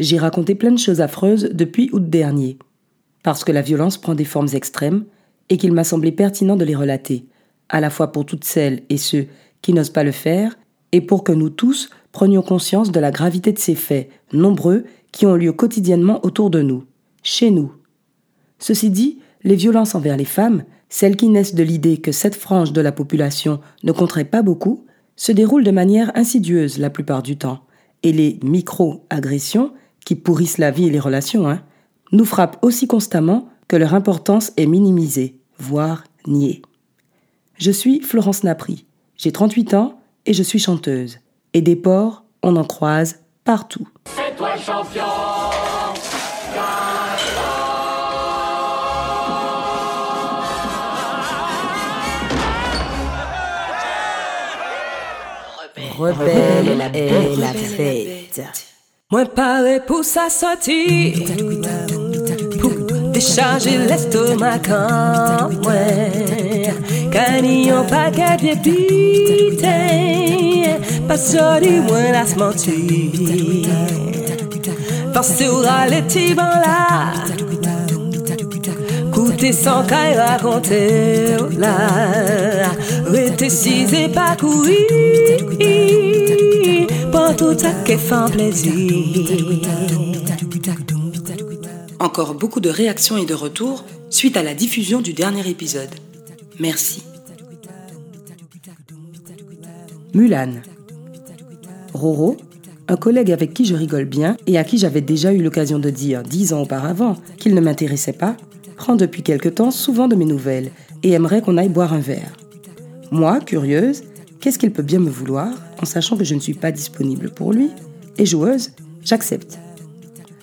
j'ai raconté plein de choses affreuses depuis août dernier, parce que la violence prend des formes extrêmes et qu'il m'a semblé pertinent de les relater, à la fois pour toutes celles et ceux qui n'osent pas le faire, et pour que nous tous prenions conscience de la gravité de ces faits, nombreux, qui ont lieu quotidiennement autour de nous, chez nous. Ceci dit, les violences envers les femmes, celles qui naissent de l'idée que cette frange de la population ne compterait pas beaucoup, se déroulent de manière insidieuse la plupart du temps, et les micro-agressions, qui pourrissent la vie et les relations, hein, nous frappent aussi constamment que leur importance est minimisée, voire niée. Je suis Florence Napri, j'ai 38 ans et je suis chanteuse. Et des porcs, on en croise partout. C'est toi champion Rebelle et la fête. Moi paré pour sa sortie décharger l'estomac quand moi Canillon paquet de pité Pas sorti moins la smanti Parce que les tibans là Coûter sans caille raconter là Rete si pas courir. Pour tout ça qui fait plaisir encore beaucoup de réactions et de retours suite à la diffusion du dernier épisode. Merci. Mulan. Roro, un collègue avec qui je rigole bien et à qui j'avais déjà eu l'occasion de dire dix ans auparavant qu'il ne m'intéressait pas, prend depuis quelque temps souvent de mes nouvelles et aimerait qu'on aille boire un verre. Moi, curieuse, qu'est-ce qu'il peut bien me vouloir en sachant que je ne suis pas disponible pour lui? Et joueuse, j'accepte.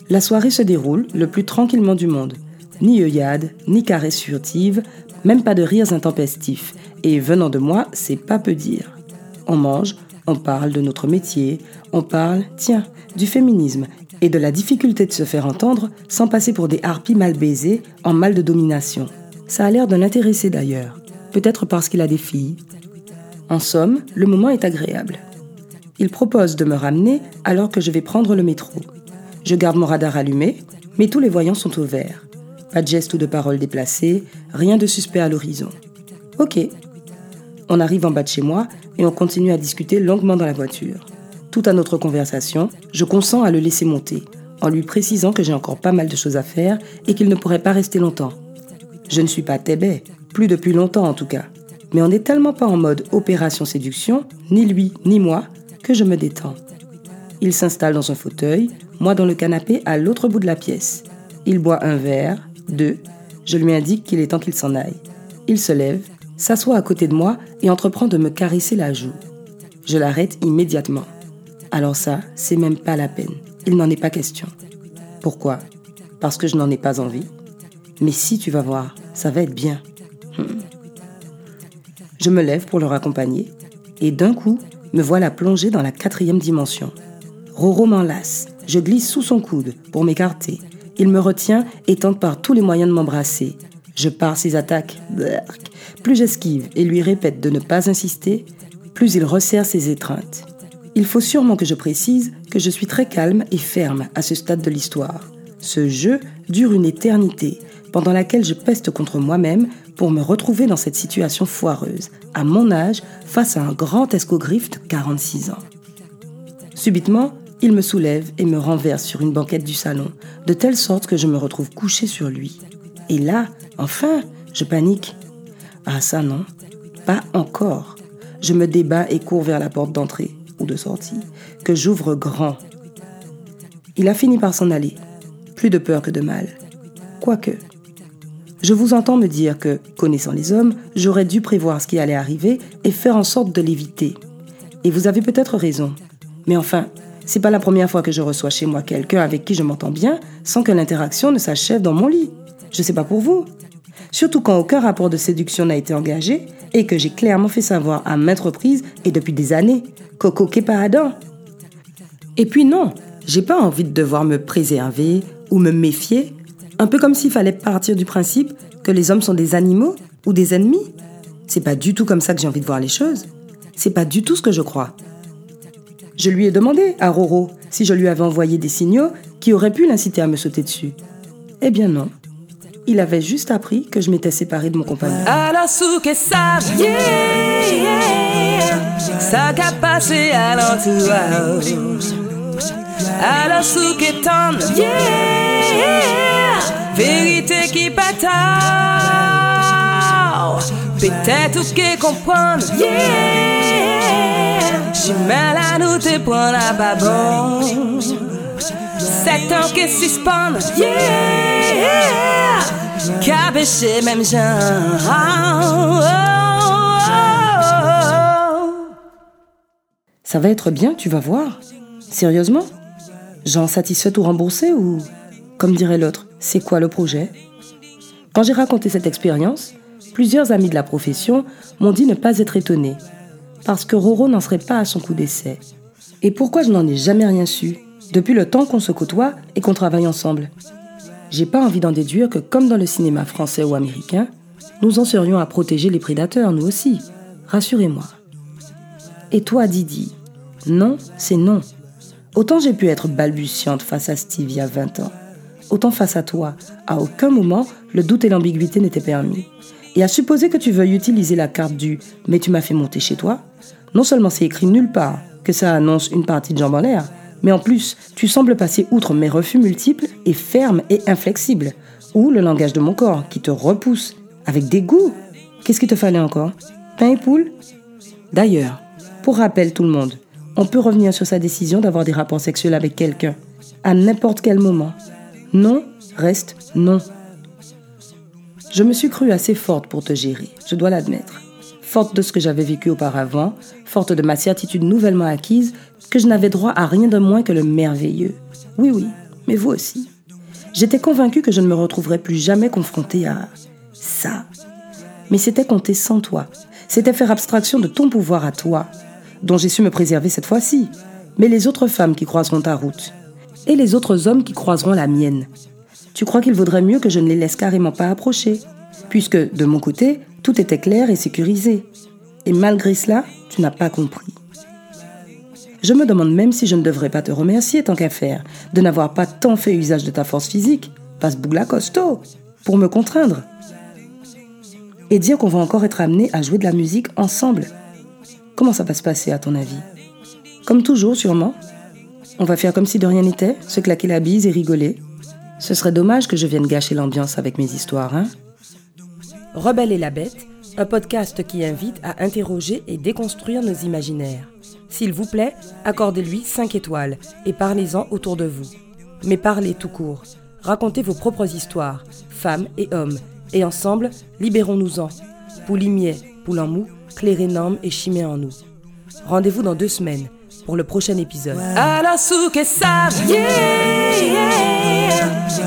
La soirée se déroule le plus tranquillement du monde. Ni œillade, ni caresses furtives, même pas de rires intempestifs. Et venant de moi, c'est pas peu dire. On mange, on parle de notre métier, on parle, tiens, du féminisme et de la difficulté de se faire entendre sans passer pour des harpies mal baisées en mal de domination. Ça a l'air de l'intéresser d'ailleurs, peut-être parce qu'il a des filles. En somme, le moment est agréable. Il propose de me ramener alors que je vais prendre le métro. Je garde mon radar allumé, mais tous les voyants sont au vert. Pas de gestes ou de paroles déplacées, rien de suspect à l'horizon. Ok. On arrive en bas de chez moi et on continue à discuter longuement dans la voiture. Tout à notre conversation, je consens à le laisser monter, en lui précisant que j'ai encore pas mal de choses à faire et qu'il ne pourrait pas rester longtemps. Je ne suis pas tébé, plus depuis longtemps en tout cas. Mais on n'est tellement pas en mode opération séduction, ni lui ni moi, que je me détends. Il s'installe dans son fauteuil, moi dans le canapé à l'autre bout de la pièce. Il boit un verre, deux. Je lui indique qu'il est temps qu'il s'en aille. Il se lève, s'assoit à côté de moi et entreprend de me caresser la joue. Je l'arrête immédiatement. Alors ça, c'est même pas la peine. Il n'en est pas question. Pourquoi? Parce que je n'en ai pas envie. Mais si tu vas voir, ça va être bien. Hmm. Je me lève pour le raccompagner et d'un coup, me voilà plongée dans la quatrième dimension. Roro m'enlace. Je glisse sous son coude pour m'écarter. Il me retient et tente par tous les moyens de m'embrasser. Je pars ses attaques. Plus j'esquive et lui répète de ne pas insister, plus il resserre ses étreintes. Il faut sûrement que je précise que je suis très calme et ferme à ce stade de l'histoire. Ce jeu dure une éternité, pendant laquelle je peste contre moi-même pour me retrouver dans cette situation foireuse, à mon âge, face à un grand escogriffe de 46 ans. Subitement, il me soulève et me renverse sur une banquette du salon, de telle sorte que je me retrouve couché sur lui. Et là, enfin, je panique. Ah ça non, pas encore. Je me débat et cours vers la porte d'entrée ou de sortie, que j'ouvre grand. Il a fini par s'en aller. Plus de peur que de mal. Quoique. Je vous entends me dire que, connaissant les hommes, j'aurais dû prévoir ce qui allait arriver et faire en sorte de l'éviter. Et vous avez peut-être raison. Mais enfin, c'est pas la première fois que je reçois chez moi quelqu'un avec qui je m'entends bien sans que l'interaction ne s'achève dans mon lit. Je sais pas pour vous. Surtout quand aucun rapport de séduction n'a été engagé et que j'ai clairement fait savoir à maintes reprises et depuis des années. Coco Adam. Et puis non, j'ai pas envie de devoir me préserver ou me méfier, un peu comme s'il fallait partir du principe que les hommes sont des animaux ou des ennemis. C'est pas du tout comme ça que j'ai envie de voir les choses. C'est pas du tout ce que je crois. Je lui ai demandé à Roro si je lui avais envoyé des signaux qui aurait pu l'inciter à me sauter dessus. Eh bien non. Il avait juste appris que je m'étais séparée de mon compagnon. Alors que ça ça qu'a à l'entourage. Tendre, vérité bataille. Peut-être que comprendre, J'ai mal à nous te prendre à babon. Sept ans que suspendre, yeah. Cabéché même genre. Ça va être bien, tu vas voir. Sérieusement? Genre satisfait ou remboursé ou, comme dirait l'autre, c'est quoi le projet? Quand j'ai raconté cette expérience, plusieurs amis de la profession m'ont dit ne pas être étonnés, parce que Roro n'en serait pas à son coup d'essai. Et pourquoi je n'en ai jamais rien su, depuis le temps qu'on se côtoie et qu'on travaille ensemble J'ai pas envie d'en déduire que, comme dans le cinéma français ou américain, nous en serions à protéger les prédateurs, nous aussi. Rassurez-moi. Et toi, Didi? Non, c'est non. Autant j'ai pu être balbutiante face à Steve il y a 20 ans, autant face à toi, à aucun moment, le doute et l'ambiguïté n'étaient permis. Et à supposer que tu veuilles utiliser la carte du mais tu m'as fait monter chez toi, non seulement c'est écrit nulle part que ça annonce une partie de jambes en l'air, mais en plus, tu sembles passer outre mes refus multiples et ferme et inflexible, ou le langage de mon corps qui te repousse avec dégoût. Qu'est-ce qu'il te fallait encore? Pain et poule? D'ailleurs, pour rappel tout le monde, on peut revenir sur sa décision d'avoir des rapports sexuels avec quelqu'un, à n'importe quel moment. Non reste non. Je me suis crue assez forte pour te gérer, je dois l'admettre. Forte de ce que j'avais vécu auparavant, forte de ma certitude nouvellement acquise que je n'avais droit à rien de moins que le merveilleux. Oui, oui, mais vous aussi. J'étais convaincue que je ne me retrouverais plus jamais confrontée à ça. Mais c'était compter sans toi. C'était faire abstraction de ton pouvoir à toi, dont j'ai su me préserver cette fois-ci, mais les autres femmes qui croiseront ta route, et les autres hommes qui croiseront la mienne. Tu crois qu'il vaudrait mieux que je ne les laisse carrément pas approcher, puisque, de mon côté, tout était clair et sécurisé. Et malgré cela, tu n'as pas compris. Je me demande même si je ne devrais pas te remercier tant qu'à faire, de n'avoir pas tant fait usage de ta force physique, passe bougla costaud, pour me contraindre. Et dire qu'on va encore être amené à jouer de la musique ensemble. Comment ça va se passer à ton avis? Comme toujours, sûrement. On va faire comme si de rien n'était, se claquer la bise et rigoler. Ce serait dommage que je vienne gâcher l'ambiance avec mes histoires, hein Rebelle et la bête, un podcast qui invite à interroger et déconstruire nos imaginaires. S'il vous plaît, accordez-lui 5 étoiles et parlez-en autour de vous. Mais parlez tout court. Racontez vos propres histoires, femmes et hommes, et ensemble, libérons-nous-en. Poulimier, poule en mou, clair énorme et chimé en nous. Rendez-vous dans deux semaines pour le prochain épisode. Alors que ça,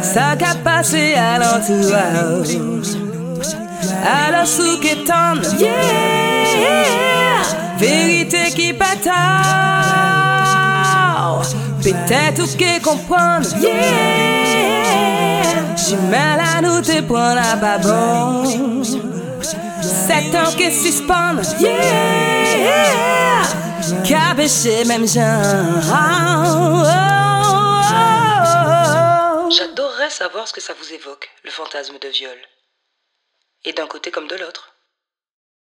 ça qu'a passé à l'entourage. Alors que tendre, vérité qui bataille. Peut-être que comprendre, j'ai mal à nous te prendre à babon. Sept ans que suspendre, yeah, J'adorerais savoir ce que ça vous évoque, le fantasme de viol. Et d'un côté comme de l'autre.